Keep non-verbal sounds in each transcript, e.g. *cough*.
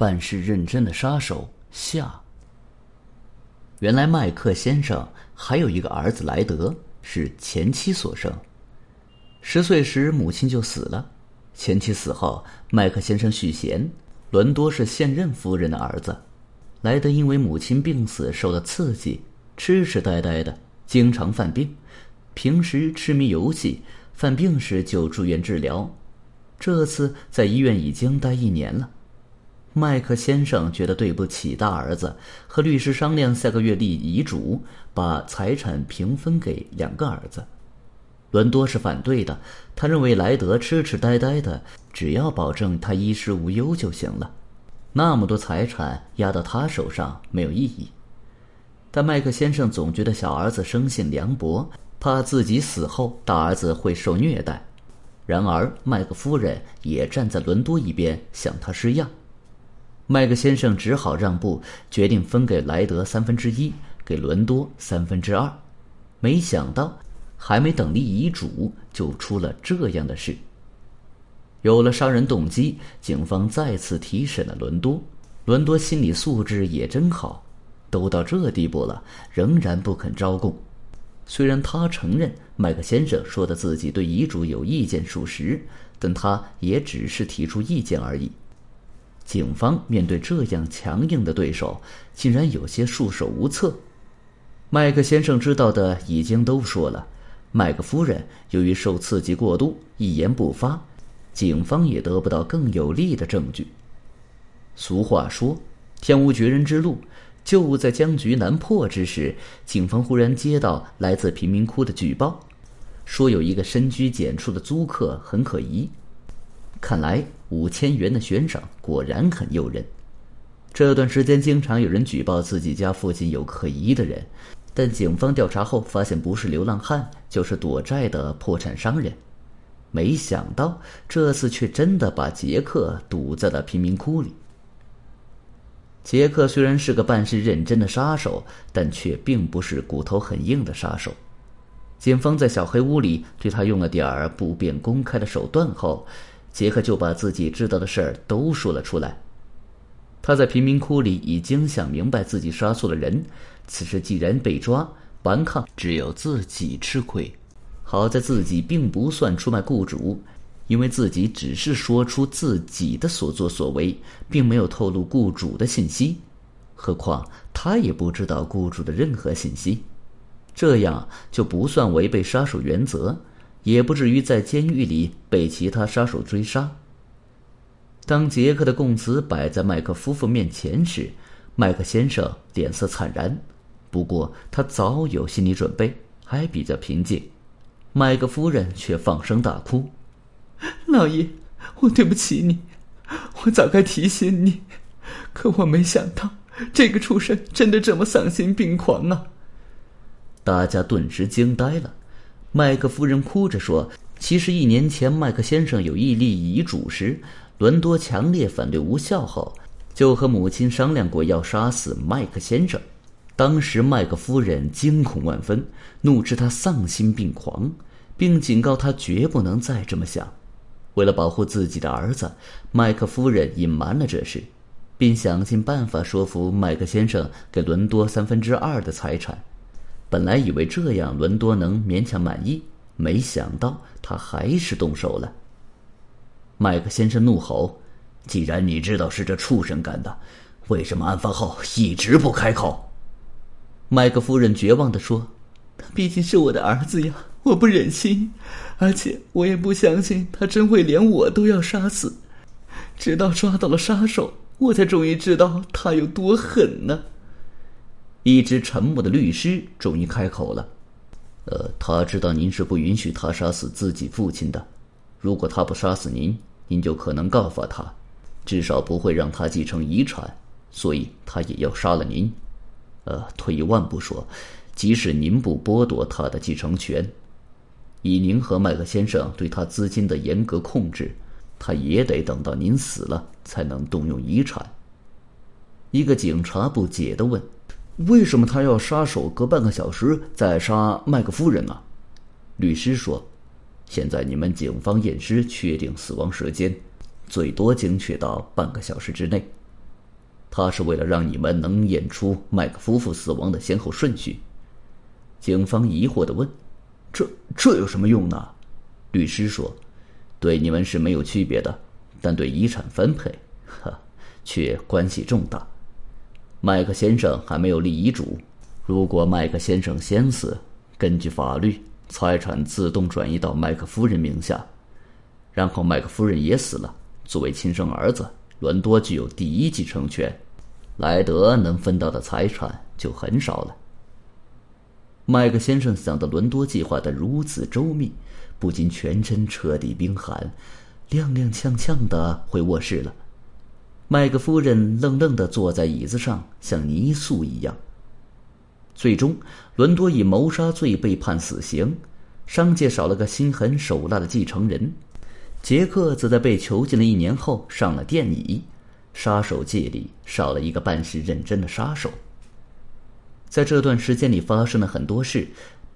办事认真的杀手夏。原来麦克先生还有一个儿子莱德，是前妻所生。十岁时母亲就死了，前妻死后，麦克先生续弦。伦多是现任夫人的儿子，莱德因为母亲病死受了刺激，痴痴呆呆的，经常犯病。平时痴迷游戏，犯病时就住院治疗。这次在医院已经待一年了。麦克先生觉得对不起大儿子，和律师商量下个月立遗嘱，把财产平分给两个儿子。伦多是反对的，他认为莱德痴痴呆呆的，只要保证他衣食无忧就行了。那么多财产压到他手上没有意义。但麦克先生总觉得小儿子生性凉薄，怕自己死后大儿子会受虐待。然而麦克夫人也站在伦多一边，向他施压。麦克先生只好让步，决定分给莱德三分之一，给伦多三分之二。没想到，还没等立遗嘱，就出了这样的事。有了杀人动机，警方再次提审了伦多。伦多心理素质也真好，都到这地步了，仍然不肯招供。虽然他承认麦克先生说的自己对遗嘱有意见属实，但他也只是提出意见而已。警方面对这样强硬的对手，竟然有些束手无策。麦克先生知道的已经都说了，麦克夫人由于受刺激过度，一言不发，警方也得不到更有力的证据。俗话说：“天无绝人之路。”就在僵局难破之时，警方忽然接到来自贫民窟的举报，说有一个深居简出的租客很可疑。看来。五千元的悬赏果然很诱人。这段时间，经常有人举报自己家附近有可疑的人，但警方调查后发现，不是流浪汉，就是躲债的破产商人。没想到这次却真的把杰克堵在了贫民窟里。杰克虽然是个办事认真的杀手，但却并不是骨头很硬的杀手。警方在小黑屋里对他用了点儿不便公开的手段后。杰克就把自己知道的事儿都说了出来。他在贫民窟里已经想明白自己杀错了人，此时既然被抓，顽抗只有自己吃亏。好在自己并不算出卖雇主，因为自己只是说出自己的所作所为，并没有透露雇主的信息。何况他也不知道雇主的任何信息，这样就不算违背杀手原则。也不至于在监狱里被其他杀手追杀。当杰克的供词摆在麦克夫妇面前时，麦克先生脸色惨然，不过他早有心理准备，还比较平静。麦克夫人却放声大哭：“老爷，我对不起你，我早该提醒你，可我没想到这个畜生真的这么丧心病狂啊！”大家顿时惊呆了。麦克夫人哭着说：“其实一年前，麦克先生有意立遗嘱时，伦多强烈反对无效后，就和母亲商量过要杀死麦克先生。当时，麦克夫人惊恐万分，怒斥他丧心病狂，并警告他绝不能再这么想。为了保护自己的儿子，麦克夫人隐瞒了这事，并想尽办法说服麦克先生给伦多三分之二的财产。”本来以为这样伦多能勉强满意，没想到他还是动手了。麦克先生怒吼：“既然你知道是这畜生干的，为什么案发后一直不开口？”麦克夫人绝望地说：“他毕竟是我的儿子呀，我不忍心，而且我也不相信他真会连我都要杀死。直到抓到了杀手，我才终于知道他有多狠呢。”一直沉默的律师终于开口了：“呃，他知道您是不允许他杀死自己父亲的。如果他不杀死您，您就可能告发他，至少不会让他继承遗产。所以他也要杀了您。呃，退一万步说，即使您不剥夺他的继承权，以您和麦克先生对他资金的严格控制，他也得等到您死了才能动用遗产。”一个警察不解的问。为什么他要杀手隔半个小时再杀麦克夫人呢？律师说：“现在你们警方验尸确定死亡时间，最多精确到半个小时之内。他是为了让你们能验出麦克夫妇死亡的先后顺序。警方疑惑的问：“这这有什么用呢？”律师说：“对你们是没有区别的，但对遗产分配，哈，却关系重大。麦克先生还没有立遗嘱，如果麦克先生先死，根据法律，财产自动转移到麦克夫人名下。然后麦克夫人也死了，作为亲生儿子，伦多具有第一继承权，莱德能分到的财产就很少了。”麦克先生想的伦多计划的如此周密，不禁全身彻底冰寒，踉踉跄跄的回卧室了。麦克夫人愣愣的坐在椅子上，像泥塑一样。最终，伦多以谋杀罪被判死刑，商界少了个心狠手辣的继承人，杰克则在被囚禁了一年后上了电椅，杀手界里少了一个办事认真的杀手。在这段时间里发生了很多事，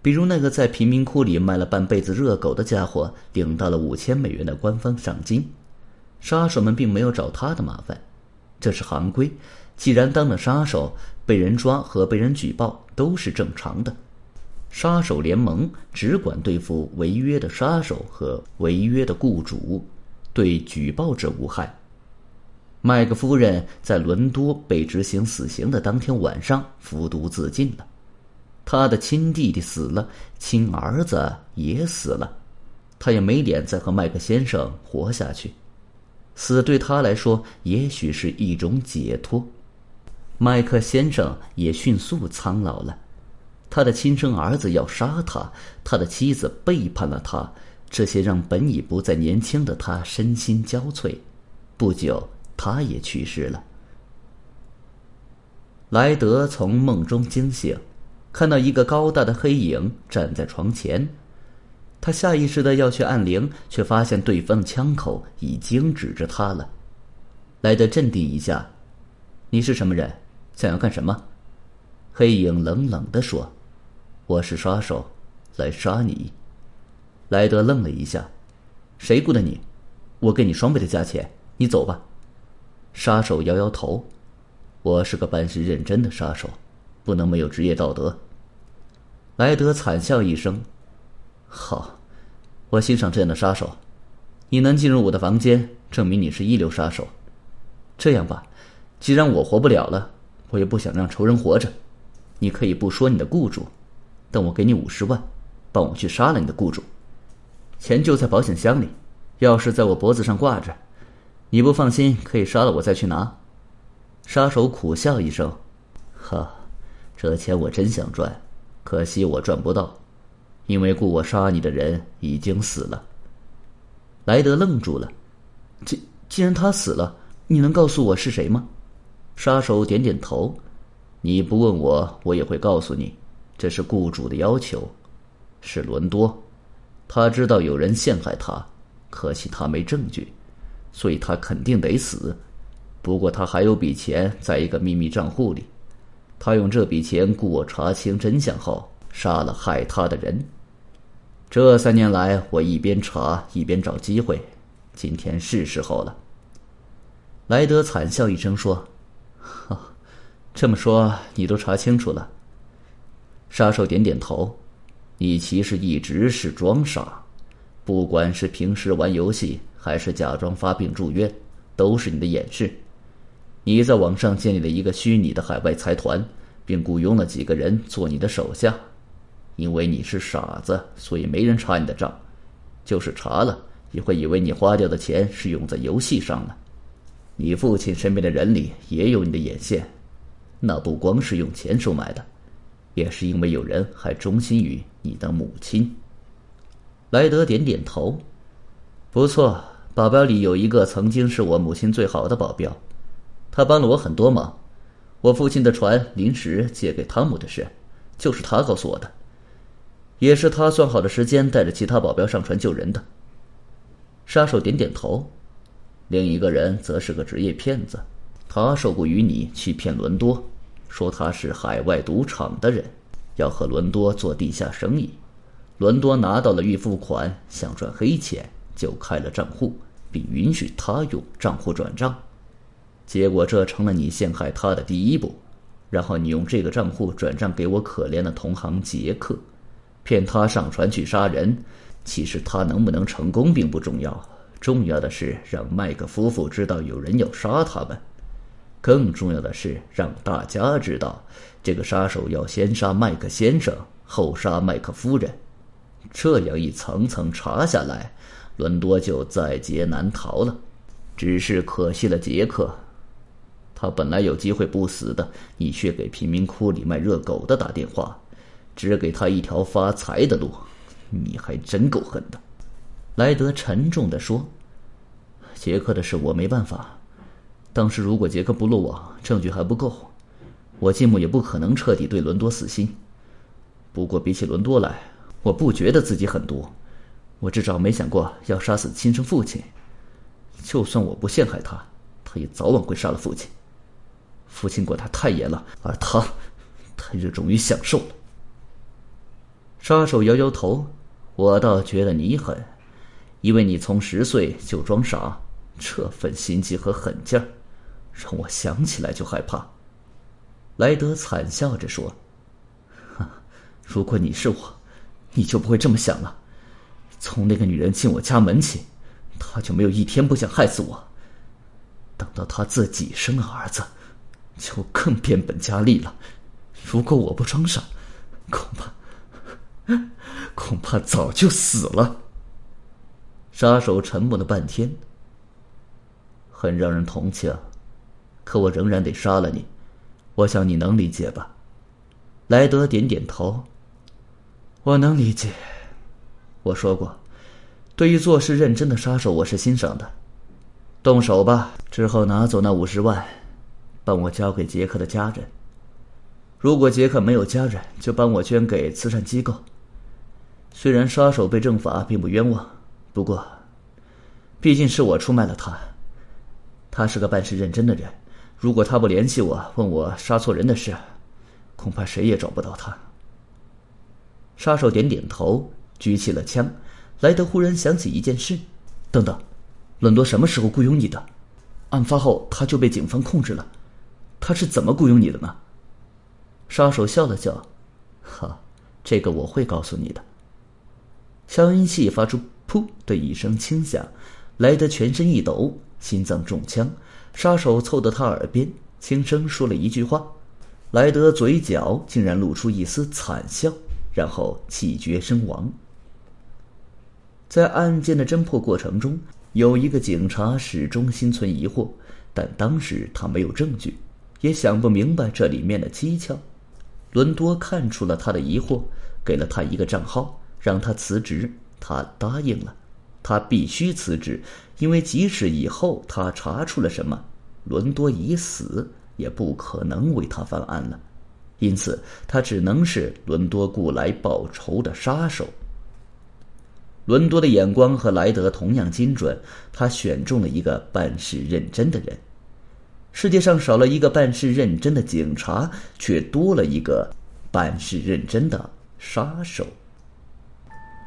比如那个在贫民窟里卖了半辈子热狗的家伙领到了五千美元的官方赏金，杀手们并没有找他的麻烦，这是行规。既然当了杀手，被人抓和被人举报都是正常的。杀手联盟只管对付违约的杀手和违约的雇主，对举报者无害。麦克夫人在伦多被执行死刑的当天晚上服毒自尽了，他的亲弟弟死了，亲儿子也死了，他也没脸再和麦克先生活下去，死对他来说也许是一种解脱。麦克先生也迅速苍老了，他的亲生儿子要杀他，他的妻子背叛了他，这些让本已不再年轻的他身心交瘁。不久。他也去世了。莱德从梦中惊醒，看到一个高大的黑影站在床前，他下意识的要去按铃，却发现对方的枪口已经指着他了。莱德镇定一下：“你是什么人？想要干什么？”黑影冷冷的说：“我是杀手，来杀你。”莱德愣了一下：“谁雇的你？我给你双倍的价钱，你走吧。”杀手摇摇头：“我是个办事认真的杀手，不能没有职业道德。”莱德惨笑一声：“好，我欣赏这样的杀手。你能进入我的房间，证明你是一流杀手。这样吧，既然我活不了了，我也不想让仇人活着。你可以不说你的雇主，但我给你五十万，帮我去杀了你的雇主。钱就在保险箱里，钥匙在我脖子上挂着。”你不放心，可以杀了我再去拿。杀手苦笑一声：“哈，这钱我真想赚，可惜我赚不到，因为雇我杀你的人已经死了。”莱德愣住了。既既然他死了，你能告诉我是谁吗？杀手点点头：“你不问我，我也会告诉你。这是雇主的要求，是伦多。他知道有人陷害他，可惜他没证据。”所以他肯定得死，不过他还有笔钱在一个秘密账户里，他用这笔钱雇我查清真相后，杀了害他的人。这三年来，我一边查一边找机会，今天是时候了。莱德惨笑一声说：“哈，*laughs* 这么说你都查清楚了。”杀手点点头：“你其实一直是装傻，不管是平时玩游戏。”还是假装发病住院，都是你的掩饰。你在网上建立了一个虚拟的海外财团，并雇佣了几个人做你的手下。因为你是傻子，所以没人查你的账。就是查了，也会以为你花掉的钱是用在游戏上了。你父亲身边的人里也有你的眼线，那不光是用钱收买的，也是因为有人还忠心于你的母亲。莱德点点头，不错。保镖里有一个曾经是我母亲最好的保镖，他帮了我很多忙。我父亲的船临时借给汤姆的事，就是他告诉我的，也是他算好的时间带着其他保镖上船救人的。杀手点点头，另一个人则是个职业骗子，他受雇于你去骗伦多，说他是海外赌场的人，要和伦多做地下生意。伦多拿到了预付款，想赚黑钱。就开了账户，并允许他用账户转账。结果这成了你陷害他的第一步。然后你用这个账户转账给我可怜的同行杰克，骗他上船去杀人。其实他能不能成功并不重要，重要的是让麦克夫妇知道有人要杀他们。更重要的是让大家知道，这个杀手要先杀麦克先生，后杀麦克夫人。这样一层层查下来，伦多就在劫难逃了。只是可惜了杰克。他本来有机会不死的，你却给贫民窟里卖热狗的打电话，只给他一条发财的路，你还真够狠的。”莱德沉重地说，“杰克的事我没办法。当时如果杰克不落网，证据还不够，我继母也不可能彻底对伦多死心。不过比起伦多来，我不觉得自己狠毒，我至少没想过要杀死亲生父亲。就算我不陷害他，他也早晚会杀了父亲。”父亲管他太严了，而他，太热衷于享受了。杀手摇摇头，我倒觉得你狠，因为你从十岁就装傻，这份心机和狠劲儿，让我想起来就害怕。莱德惨笑着说：“ *laughs* 如果你是我，你就不会这么想了。从那个女人进我家门起，她就没有一天不想害死我。等到她自己生了儿子。”就更变本加厉了。如果我不装傻，恐怕，*laughs* 恐怕早就死了。杀手沉默了半天，很让人同情，可我仍然得杀了你。我想你能理解吧？莱德点点头。我能理解。我说过，对于做事认真的杀手，我是欣赏的。动手吧，之后拿走那五十万。帮我交给杰克的家人。如果杰克没有家人，就帮我捐给慈善机构。虽然杀手被正法并不冤枉，不过，毕竟是我出卖了他。他是个办事认真的人。如果他不联系我，问我杀错人的事，恐怕谁也找不到他。杀手点点头，举起了枪。莱德忽然想起一件事：等等，伦多什么时候雇佣你的？案发后他就被警方控制了。他是怎么雇佣你的呢？杀手笑了笑，哈，这个我会告诉你的。消音器发出“噗”的一声轻响，莱德全身一抖，心脏中枪。杀手凑到他耳边，轻声说了一句话，莱德嘴角竟然露出一丝惨笑，然后气绝身亡。在案件的侦破过程中，有一个警察始终心存疑惑，但当时他没有证据。也想不明白这里面的蹊跷，伦多看出了他的疑惑，给了他一个账号，让他辞职。他答应了，他必须辞职，因为即使以后他查出了什么，伦多已死，也不可能为他翻案了。因此，他只能是伦多雇来报仇的杀手。伦多的眼光和莱德同样精准，他选中了一个办事认真的人。世界上少了一个办事认真的警察，却多了一个办事认真的杀手。